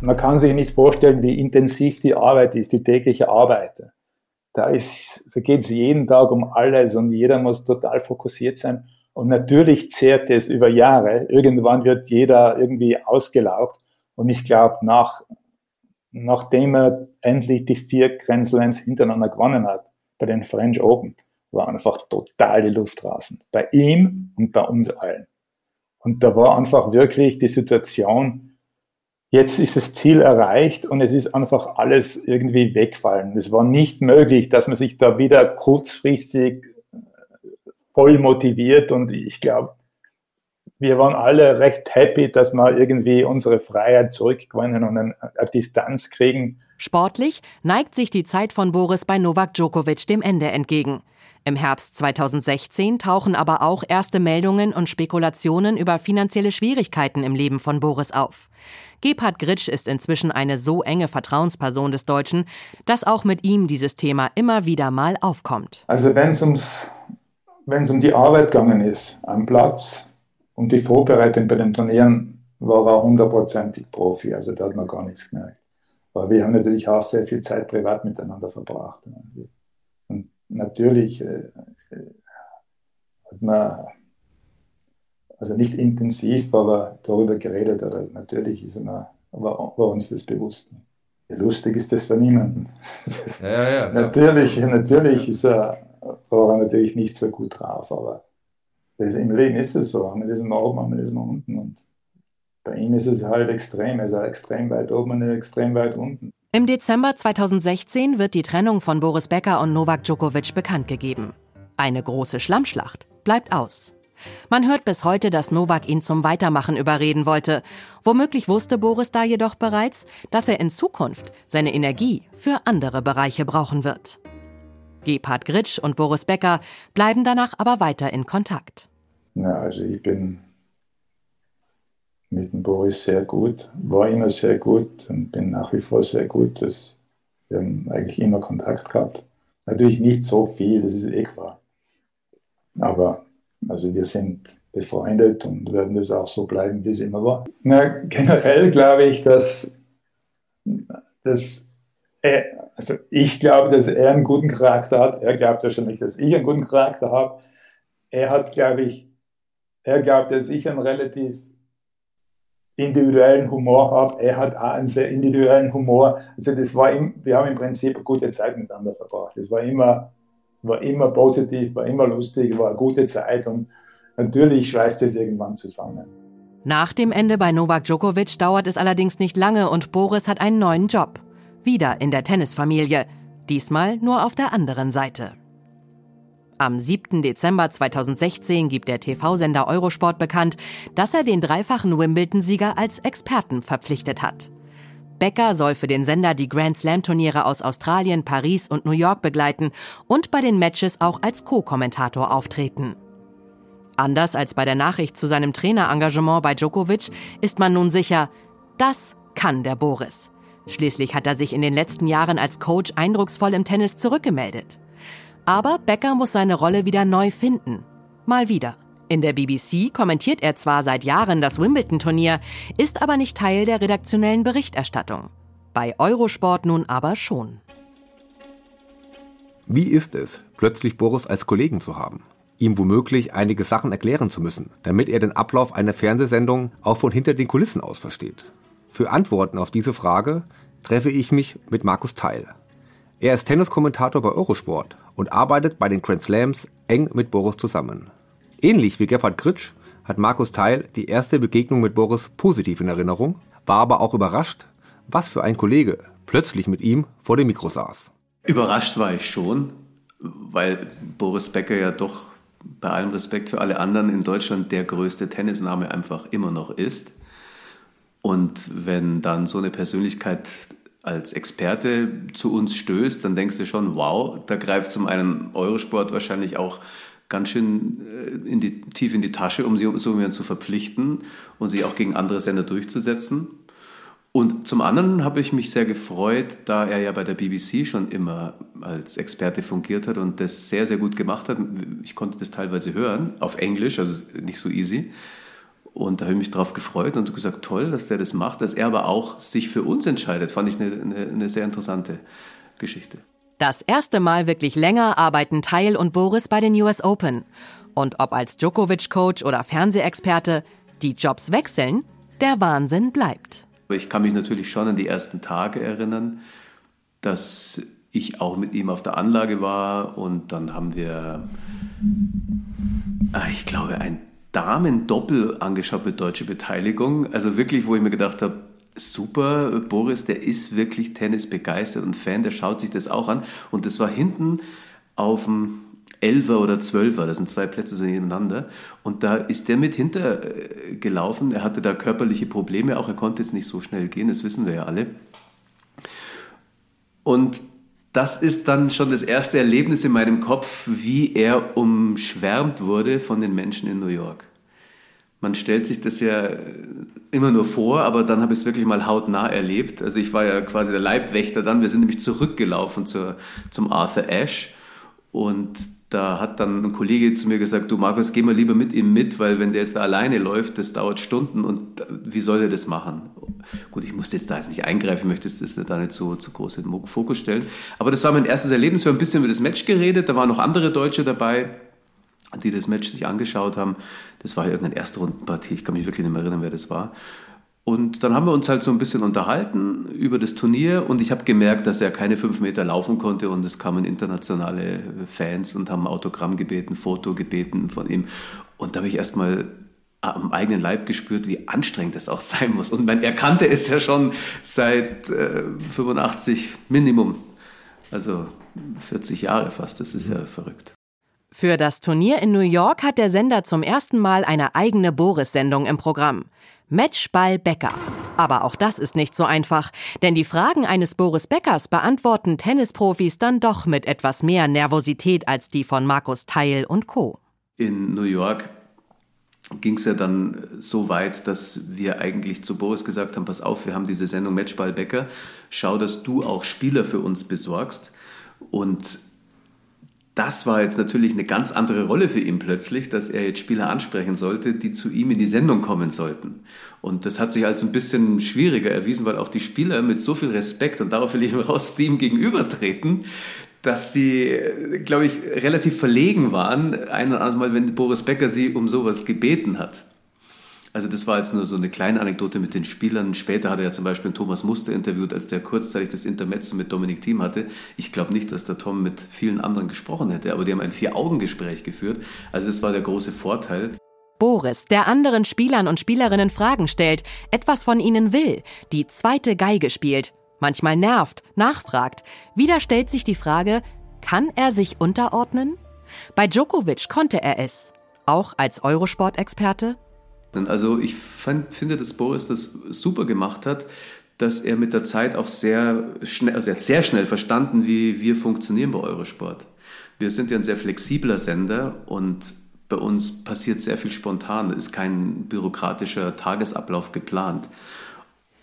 Man kann sich nicht vorstellen, wie intensiv die Arbeit ist, die tägliche Arbeit. Da, da geht es jeden Tag um alles und jeder muss total fokussiert sein. Und natürlich zehrt es über Jahre. Irgendwann wird jeder irgendwie ausgelaugt. Und ich glaube, nach, nachdem er endlich die vier Grand Slams hintereinander gewonnen hat, bei den French Open, war einfach total die Luft draußen. Bei ihm und bei uns allen. Und da war einfach wirklich die Situation, jetzt ist das Ziel erreicht und es ist einfach alles irgendwie wegfallen. Es war nicht möglich, dass man sich da wieder kurzfristig voll motiviert und ich glaube, wir waren alle recht happy, dass wir irgendwie unsere Freiheit zurückgewinnen und eine, eine Distanz kriegen. Sportlich neigt sich die Zeit von Boris bei Novak Djokovic dem Ende entgegen. Im Herbst 2016 tauchen aber auch erste Meldungen und Spekulationen über finanzielle Schwierigkeiten im Leben von Boris auf. Gebhard Gritsch ist inzwischen eine so enge Vertrauensperson des Deutschen, dass auch mit ihm dieses Thema immer wieder mal aufkommt. Also wenn es ums wenn es um die Arbeit gegangen ist am Platz und die Vorbereitung bei den Turnieren, war er hundertprozentig Profi. Also da hat man gar nichts gemerkt. Aber wir haben natürlich auch sehr viel Zeit privat miteinander verbracht. Und natürlich äh, äh, hat man, also nicht intensiv, aber darüber geredet. Oder natürlich ist immer, war, war uns das bewusst. Lustig ist das für niemanden. Ja, ja, ja, natürlich, natürlich ist er, war er natürlich nicht so gut drauf, aber das, im Leben ist es so. Man ist immer oben, man ist immer unten. Und bei ihm ist es halt extrem. Also extrem weit oben und extrem weit unten. Im Dezember 2016 wird die Trennung von Boris Becker und Novak Djokovic bekannt gegeben. Eine große Schlammschlacht bleibt aus. Man hört bis heute, dass Novak ihn zum Weitermachen überreden wollte. Womöglich wusste Boris da jedoch bereits, dass er in Zukunft seine Energie für andere Bereiche brauchen wird. Gebhard Gritsch und Boris Becker bleiben danach aber weiter in Kontakt. Ja, also ich bin mit dem Boris sehr gut, war immer sehr gut und bin nach wie vor sehr gut. Das, wir haben eigentlich immer Kontakt gehabt. Natürlich nicht so viel, das ist eh klar. Aber also wir sind befreundet und werden das auch so bleiben, wie es immer war. Na, generell glaube ich, dass, dass er, also ich glaube, dass er einen guten Charakter hat. Er glaubt wahrscheinlich, dass ich einen guten Charakter habe. Er hat, glaube ich, er glaubt, dass ich einen relativ individuellen Humor habe. Er hat auch einen sehr individuellen Humor. Also das war, im, wir haben im Prinzip eine gute Zeit miteinander verbracht. Das war immer war immer positiv, war immer lustig, war eine gute Zeit und natürlich schweißt es irgendwann zusammen. Nach dem Ende bei Novak Djokovic dauert es allerdings nicht lange und Boris hat einen neuen Job. Wieder in der Tennisfamilie. Diesmal nur auf der anderen Seite. Am 7. Dezember 2016 gibt der TV-Sender Eurosport bekannt, dass er den dreifachen Wimbledon-Sieger als Experten verpflichtet hat. Becker soll für den Sender die Grand Slam-Turniere aus Australien, Paris und New York begleiten und bei den Matches auch als Co-Kommentator auftreten. Anders als bei der Nachricht zu seinem Trainerengagement bei Djokovic ist man nun sicher, das kann der Boris. Schließlich hat er sich in den letzten Jahren als Coach eindrucksvoll im Tennis zurückgemeldet. Aber Becker muss seine Rolle wieder neu finden. Mal wieder. In der BBC kommentiert er zwar seit Jahren das Wimbledon-Turnier, ist aber nicht Teil der redaktionellen Berichterstattung. Bei Eurosport nun aber schon. Wie ist es, plötzlich Boris als Kollegen zu haben? Ihm womöglich einige Sachen erklären zu müssen, damit er den Ablauf einer Fernsehsendung auch von hinter den Kulissen aus versteht. Für Antworten auf diese Frage treffe ich mich mit Markus Teil. Er ist Tenniskommentator bei Eurosport und arbeitet bei den Grand Slams eng mit Boris zusammen. Ähnlich wie Gebhard Kritsch hat Markus Teil die erste Begegnung mit Boris positiv in Erinnerung, war aber auch überrascht, was für ein Kollege plötzlich mit ihm vor dem Mikro saß. Überrascht war ich schon, weil Boris Becker ja doch bei allem Respekt für alle anderen in Deutschland der größte Tennisname einfach immer noch ist. Und wenn dann so eine Persönlichkeit als Experte zu uns stößt, dann denkst du schon, wow, da greift zum einen Eurosport wahrscheinlich auch ganz schön äh, in die, tief in die Tasche, um sie so zu verpflichten und sie auch gegen andere Sender durchzusetzen. Und zum anderen habe ich mich sehr gefreut, da er ja bei der BBC schon immer als Experte fungiert hat und das sehr, sehr gut gemacht hat. Ich konnte das teilweise hören, auf Englisch, also nicht so easy. Und da habe ich mich drauf gefreut und gesagt, toll, dass der das macht. Dass er aber auch sich für uns entscheidet, fand ich eine, eine, eine sehr interessante Geschichte. Das erste Mal wirklich länger arbeiten Teil und Boris bei den US Open. Und ob als Djokovic-Coach oder Fernsehexperte, die Jobs wechseln, der Wahnsinn bleibt. Ich kann mich natürlich schon an die ersten Tage erinnern, dass ich auch mit ihm auf der Anlage war und dann haben wir, ah, ich glaube, ein Damen-Doppel angeschaut mit deutscher Beteiligung. Also wirklich, wo ich mir gedacht habe, super, Boris, der ist wirklich Tennis begeistert und Fan, der schaut sich das auch an. Und das war hinten auf dem Elfer oder Zwölfer, das sind zwei Plätze so nebeneinander. Und da ist der mit hintergelaufen. Er hatte da körperliche Probleme, auch er konnte jetzt nicht so schnell gehen, das wissen wir ja alle. Und das ist dann schon das erste Erlebnis in meinem Kopf, wie er umschwärmt wurde von den Menschen in New York man stellt sich das ja immer nur vor, aber dann habe ich es wirklich mal hautnah erlebt. Also ich war ja quasi der Leibwächter dann. Wir sind nämlich zurückgelaufen zur, zum Arthur Ashe und da hat dann ein Kollege zu mir gesagt, du Markus, geh mal lieber mit ihm mit, weil wenn der jetzt da alleine läuft, das dauert Stunden und wie soll er das machen? Gut, ich musste jetzt da jetzt nicht eingreifen, möchte das da nicht so zu groß in den Fokus stellen. Aber das war mein erstes Erlebnis. Wir haben ein bisschen über das Match geredet, da waren noch andere Deutsche dabei die das Match sich angeschaut haben. Das war irgendeine erste Rundenpartie, ich kann mich wirklich nicht mehr erinnern, wer das war. Und dann haben wir uns halt so ein bisschen unterhalten über das Turnier und ich habe gemerkt, dass er keine fünf Meter laufen konnte und es kamen internationale Fans und haben Autogramm gebeten, Foto gebeten von ihm. Und da habe ich erstmal am eigenen Leib gespürt, wie anstrengend es auch sein muss. Und man, er kannte es ja schon seit äh, 85 Minimum. Also 40 Jahre fast, das ist ja verrückt. Für das Turnier in New York hat der Sender zum ersten Mal eine eigene Boris-Sendung im Programm. Matchball Becker. Aber auch das ist nicht so einfach, denn die Fragen eines Boris Beckers beantworten Tennisprofis dann doch mit etwas mehr Nervosität als die von Markus Theil und Co. In New York ging es ja dann so weit, dass wir eigentlich zu Boris gesagt haben, pass auf, wir haben diese Sendung Matchball Becker, schau, dass du auch Spieler für uns besorgst. Und das war jetzt natürlich eine ganz andere Rolle für ihn plötzlich, dass er jetzt Spieler ansprechen sollte, die zu ihm in die Sendung kommen sollten. Und das hat sich als ein bisschen schwieriger erwiesen, weil auch die Spieler mit so viel Respekt, und darauf will ich raus, ihm gegenübertreten, dass sie, glaube ich, relativ verlegen waren, ein oder andere Mal, wenn Boris Becker sie um sowas gebeten hat. Also das war jetzt nur so eine kleine Anekdote mit den Spielern. Später hat er ja zum Beispiel Thomas Muster interviewt, als der kurzzeitig das Intermezzo mit Dominik Thiem hatte. Ich glaube nicht, dass der Tom mit vielen anderen gesprochen hätte, aber die haben ein Vier-Augen-Gespräch geführt. Also das war der große Vorteil. Boris, der anderen Spielern und Spielerinnen Fragen stellt, etwas von ihnen will, die zweite Geige spielt, manchmal nervt, nachfragt. Wieder stellt sich die Frage, kann er sich unterordnen? Bei Djokovic konnte er es. Auch als Eurosport-Experte? Also ich fand, finde, dass Boris das super gemacht hat, dass er mit der Zeit auch sehr schnell, also er hat sehr schnell verstanden, wie wir funktionieren bei Eurosport. Wir sind ja ein sehr flexibler Sender und bei uns passiert sehr viel spontan, ist kein bürokratischer Tagesablauf geplant.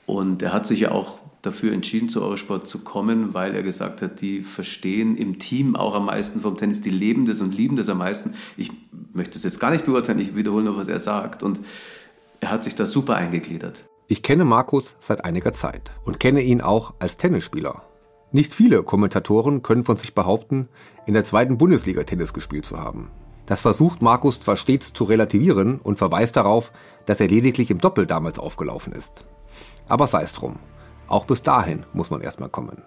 Und er hat sich ja auch dafür entschieden, zu Eurosport zu kommen, weil er gesagt hat, die verstehen im Team auch am meisten vom Tennis, die leben das und lieben das am meisten. Ich möchte es jetzt gar nicht beurteilen, ich wiederhole nur, was er sagt. Und er hat sich da super eingegliedert. Ich kenne Markus seit einiger Zeit und kenne ihn auch als Tennisspieler. Nicht viele Kommentatoren können von sich behaupten, in der zweiten Bundesliga Tennis gespielt zu haben. Das versucht Markus zwar stets zu relativieren und verweist darauf, dass er lediglich im Doppel damals aufgelaufen ist. Aber sei es drum. Auch bis dahin muss man erstmal kommen.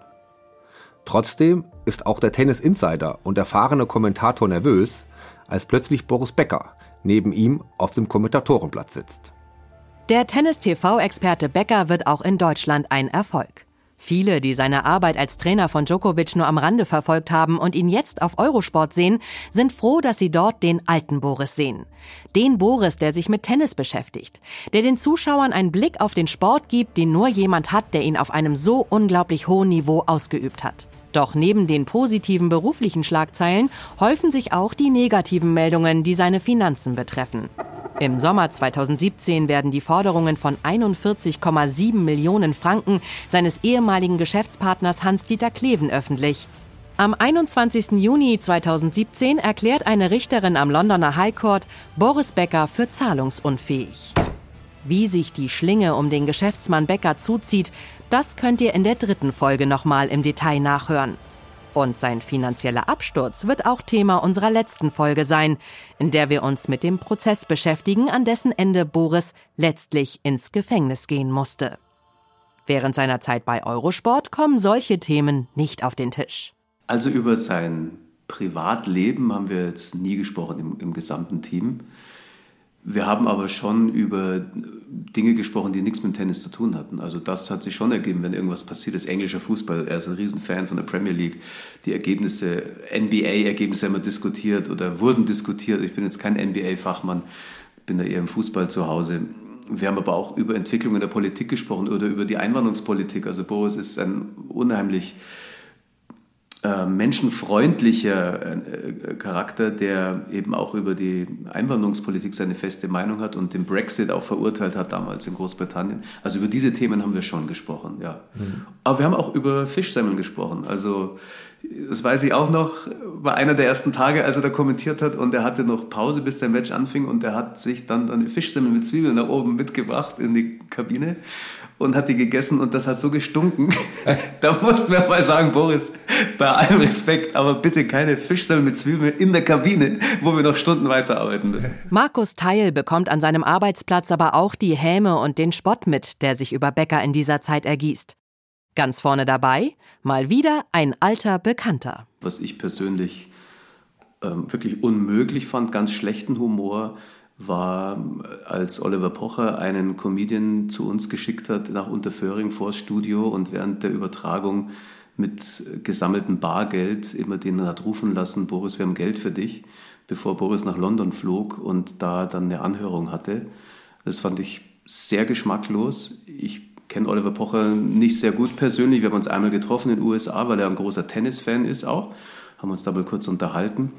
Trotzdem ist auch der Tennis Insider und erfahrene Kommentator nervös, als plötzlich Boris Becker neben ihm auf dem Kommentatorenplatz sitzt. Der Tennis-TV-Experte Becker wird auch in Deutschland ein Erfolg. Viele, die seine Arbeit als Trainer von Djokovic nur am Rande verfolgt haben und ihn jetzt auf Eurosport sehen, sind froh, dass sie dort den alten Boris sehen. Den Boris, der sich mit Tennis beschäftigt, der den Zuschauern einen Blick auf den Sport gibt, den nur jemand hat, der ihn auf einem so unglaublich hohen Niveau ausgeübt hat. Doch neben den positiven beruflichen Schlagzeilen häufen sich auch die negativen Meldungen, die seine Finanzen betreffen. Im Sommer 2017 werden die Forderungen von 41,7 Millionen Franken seines ehemaligen Geschäftspartners Hans-Dieter Kleven öffentlich. Am 21. Juni 2017 erklärt eine Richterin am Londoner High Court Boris Becker für zahlungsunfähig. Wie sich die Schlinge um den Geschäftsmann Becker zuzieht, das könnt ihr in der dritten Folge nochmal im Detail nachhören. Und sein finanzieller Absturz wird auch Thema unserer letzten Folge sein, in der wir uns mit dem Prozess beschäftigen, an dessen Ende Boris letztlich ins Gefängnis gehen musste. Während seiner Zeit bei Eurosport kommen solche Themen nicht auf den Tisch. Also über sein Privatleben haben wir jetzt nie gesprochen im, im gesamten Team. Wir haben aber schon über Dinge gesprochen, die nichts mit Tennis zu tun hatten. Also das hat sich schon ergeben, wenn irgendwas passiert ist. Englischer Fußball, er ist ein Riesenfan von der Premier League. Die Ergebnisse, NBA-Ergebnisse haben wir diskutiert oder wurden diskutiert. Ich bin jetzt kein NBA-Fachmann, bin da eher im Fußball zu Hause. Wir haben aber auch über Entwicklungen der Politik gesprochen oder über die Einwanderungspolitik. Also Boris ist ein unheimlich äh, menschenfreundlicher äh, Charakter, der eben auch über die Einwanderungspolitik seine feste Meinung hat und den Brexit auch verurteilt hat damals in Großbritannien. Also über diese Themen haben wir schon gesprochen, ja. Mhm. Aber wir haben auch über Fischsemmeln gesprochen. Also das weiß ich auch noch, war einer der ersten Tage, als er da kommentiert hat und er hatte noch Pause, bis der Match anfing und er hat sich dann, dann Fischsemmeln mit Zwiebeln da oben mitgebracht in die Kabine und hat die gegessen und das hat so gestunken. da mussten wir mal sagen, Boris, bei allem Respekt, aber bitte keine Fischsemmeln mit Zwiebeln in der Kabine, wo wir noch Stunden weiterarbeiten müssen. Markus Theil bekommt an seinem Arbeitsplatz aber auch die Häme und den Spott mit, der sich über Bäcker in dieser Zeit ergießt. Ganz vorne dabei, mal wieder ein alter Bekannter. Was ich persönlich ähm, wirklich unmöglich fand, ganz schlechten Humor, war, als Oliver Pocher einen Comedian zu uns geschickt hat nach Unterföhring vors Studio und während der Übertragung mit gesammeltem Bargeld immer den hat rufen lassen, Boris, wir haben Geld für dich, bevor Boris nach London flog und da dann eine Anhörung hatte. Das fand ich sehr geschmacklos. Ich kenne Oliver Pocher nicht sehr gut persönlich. Wir haben uns einmal getroffen in den USA, weil er ein großer Tennisfan ist auch. Haben uns da mal kurz unterhalten.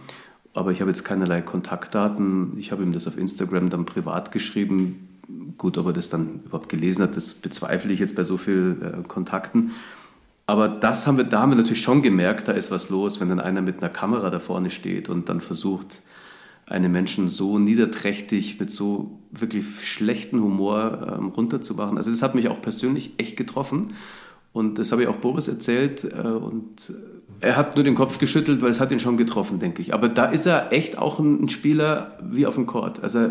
Aber ich habe jetzt keinerlei Kontaktdaten. Ich habe ihm das auf Instagram dann privat geschrieben. Gut, ob er das dann überhaupt gelesen hat, das bezweifle ich jetzt bei so vielen äh, Kontakten. Aber das haben wir, da haben wir natürlich schon gemerkt, da ist was los, wenn dann einer mit einer Kamera da vorne steht und dann versucht, einen Menschen so niederträchtig mit so wirklich schlechten Humor ähm, runterzumachen. Also das hat mich auch persönlich echt getroffen. Und das habe ich auch Boris erzählt. Äh, und er hat nur den Kopf geschüttelt, weil es hat ihn schon getroffen, denke ich. Aber da ist er echt auch ein, Spieler wie auf dem Court. Also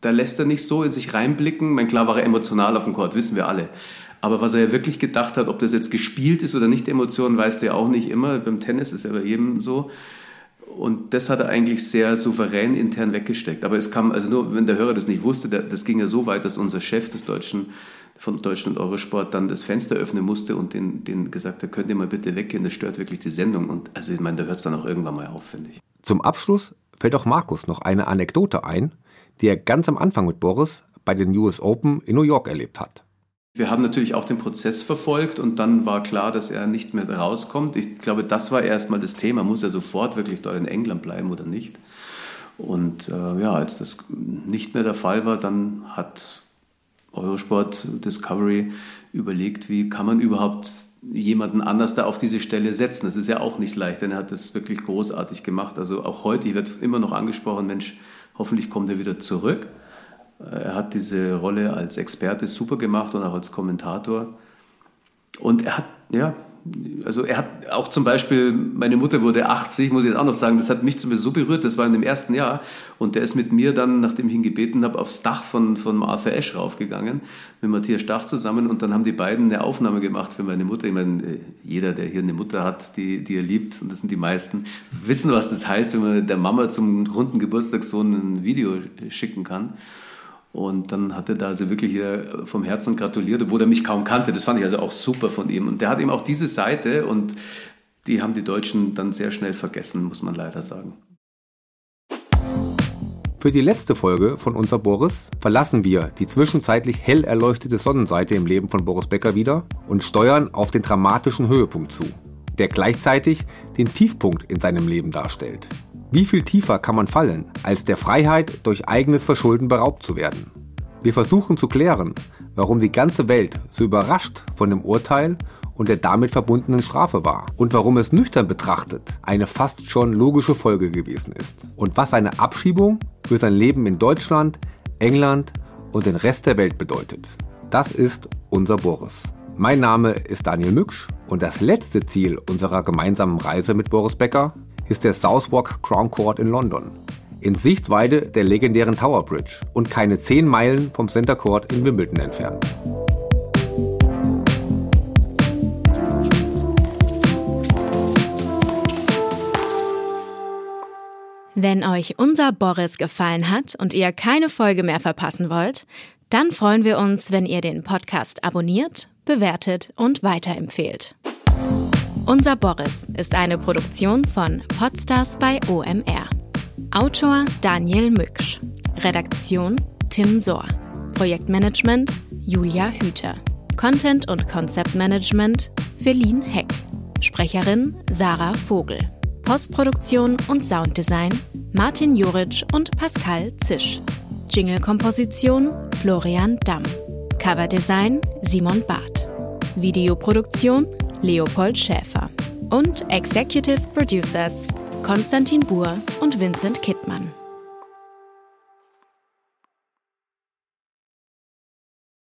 da lässt er nicht so in sich reinblicken. Mein klar war er emotional auf dem Court, wissen wir alle. Aber was er ja wirklich gedacht hat, ob das jetzt gespielt ist oder nicht, Emotionen, weißt du ja auch nicht immer. Beim Tennis ist ja bei jedem so. Und das hat er eigentlich sehr souverän intern weggesteckt. Aber es kam, also nur wenn der Hörer das nicht wusste, das ging ja so weit, dass unser Chef des deutschen, von Deutschland Eurosport dann das Fenster öffnen musste und den, den gesagt hat, könnt ihr mal bitte weggehen, das stört wirklich die Sendung. Und also ich meine, da hört es dann auch irgendwann mal auf, finde ich. Zum Abschluss fällt auch Markus noch eine Anekdote ein, die er ganz am Anfang mit Boris bei den US Open in New York erlebt hat. Wir haben natürlich auch den Prozess verfolgt und dann war klar, dass er nicht mehr rauskommt. Ich glaube, das war erstmal das Thema. Muss er sofort wirklich dort in England bleiben oder nicht? Und äh, ja, als das nicht mehr der Fall war, dann hat Eurosport Discovery überlegt, wie kann man überhaupt jemanden anders da auf diese Stelle setzen. Das ist ja auch nicht leicht, denn er hat das wirklich großartig gemacht. Also auch heute, ich werde immer noch angesprochen, Mensch, hoffentlich kommt er wieder zurück. Er hat diese Rolle als Experte super gemacht und auch als Kommentator. Und er hat, ja, also er hat auch zum Beispiel, meine Mutter wurde 80, muss ich jetzt auch noch sagen, das hat mich so berührt, das war in dem ersten Jahr. Und der ist mit mir dann, nachdem ich ihn gebeten habe, aufs Dach von, von Arthur Ashe raufgegangen, mit Matthias Stach zusammen. Und dann haben die beiden eine Aufnahme gemacht für meine Mutter. Ich meine, jeder, der hier eine Mutter hat, die, die er liebt, und das sind die meisten, wissen, was das heißt, wenn man der Mama zum runden Geburtstagssohn ein Video schicken kann. Und dann hat er da also wirklich vom Herzen gratuliert, obwohl er mich kaum kannte. Das fand ich also auch super von ihm. Und der hat eben auch diese Seite und die haben die Deutschen dann sehr schnell vergessen, muss man leider sagen. Für die letzte Folge von Unser Boris verlassen wir die zwischenzeitlich hell erleuchtete Sonnenseite im Leben von Boris Becker wieder und steuern auf den dramatischen Höhepunkt zu, der gleichzeitig den Tiefpunkt in seinem Leben darstellt. Wie viel tiefer kann man fallen, als der Freiheit durch eigenes Verschulden beraubt zu werden? Wir versuchen zu klären, warum die ganze Welt so überrascht von dem Urteil und der damit verbundenen Strafe war und warum es nüchtern betrachtet eine fast schon logische Folge gewesen ist und was eine Abschiebung für sein Leben in Deutschland, England und den Rest der Welt bedeutet. Das ist unser Boris. Mein Name ist Daniel Mücksch und das letzte Ziel unserer gemeinsamen Reise mit Boris Becker ist der Southwark Crown Court in London. In Sichtweite der legendären Tower Bridge und keine 10 Meilen vom Center Court in Wimbledon entfernt. Wenn euch unser Boris gefallen hat und ihr keine Folge mehr verpassen wollt, dann freuen wir uns, wenn ihr den Podcast abonniert, bewertet und weiterempfehlt. Unser Boris ist eine Produktion von Podstars bei OMR. Autor Daniel Mücksch. Redaktion Tim Sohr. Projektmanagement Julia Hüter. Content und Konzeptmanagement Feline Heck. Sprecherin Sarah Vogel. Postproduktion und Sounddesign Martin Juric und Pascal Zisch. Jingle-Komposition Florian Damm. Coverdesign Simon Barth. Videoproduktion Leopold Schäfer. Und Executive Producers Konstantin Buhr und Vincent Kittmann.